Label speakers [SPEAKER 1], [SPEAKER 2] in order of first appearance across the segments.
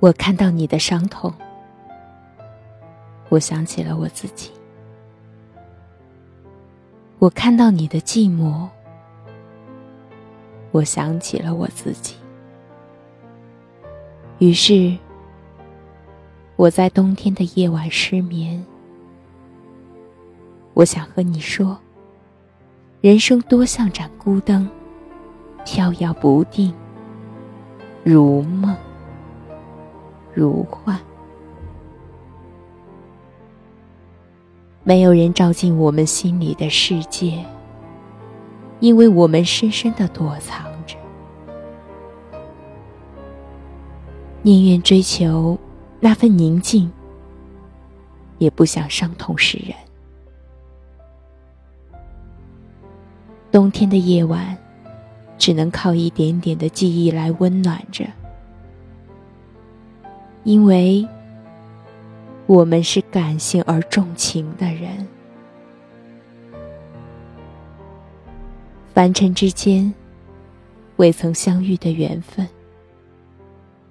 [SPEAKER 1] 我看到你的伤痛，我想起了我自己；我看到你的寂寞，我想起了我自己。于是，我在冬天的夜晚失眠。我想和你说，人生多像盏孤灯，飘摇不定，如梦。如幻，没有人照进我们心里的世界，因为我们深深的躲藏着，宁愿追求那份宁静，也不想伤痛世人。冬天的夜晚，只能靠一点点的记忆来温暖着。因为我们是感性而重情的人，凡尘之间未曾相遇的缘分，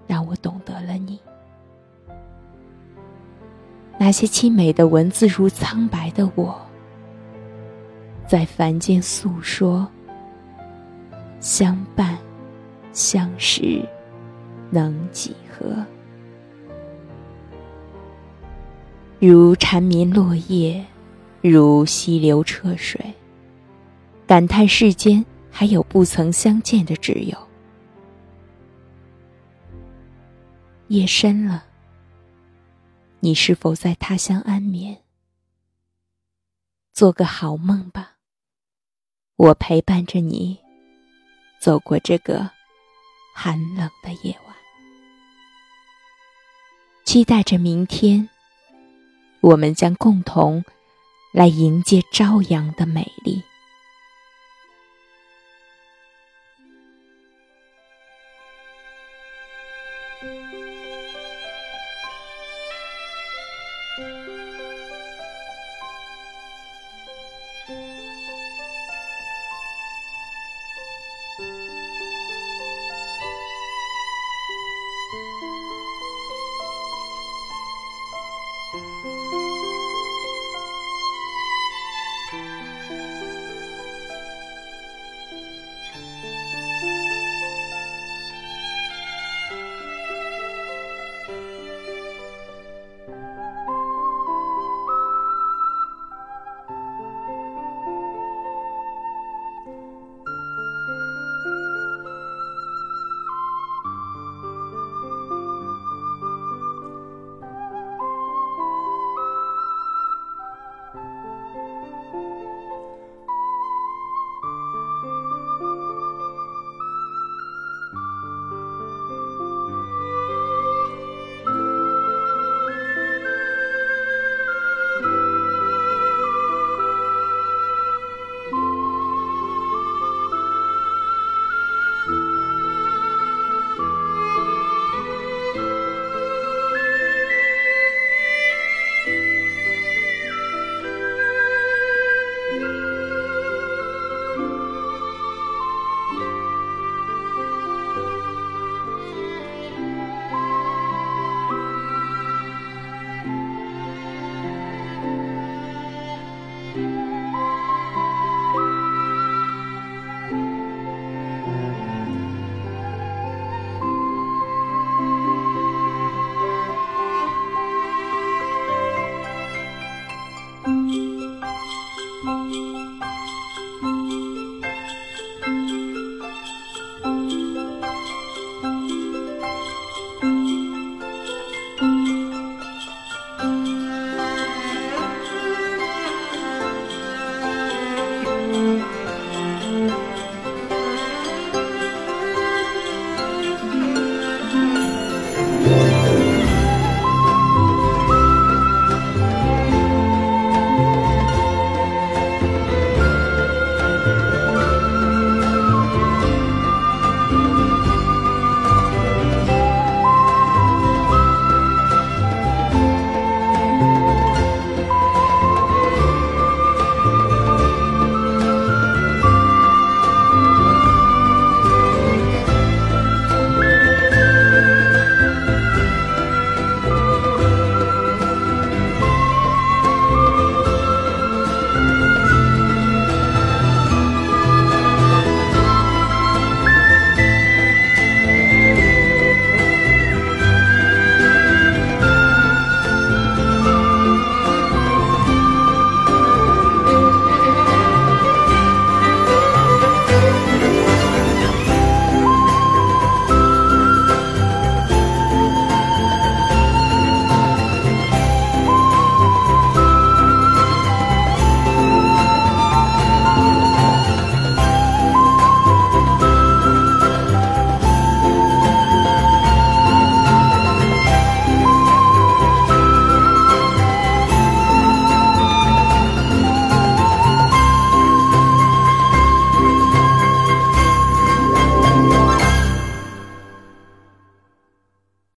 [SPEAKER 1] 让我懂得了你。那些凄美的文字如苍白的我，在凡间诉说，相伴相识能几何？如蝉鸣落叶，如溪流澈水，感叹世间还有不曾相见的挚友。夜深了，你是否在他乡安眠？做个好梦吧，我陪伴着你，走过这个寒冷的夜晚，期待着明天。我们将共同来迎接朝阳的美丽。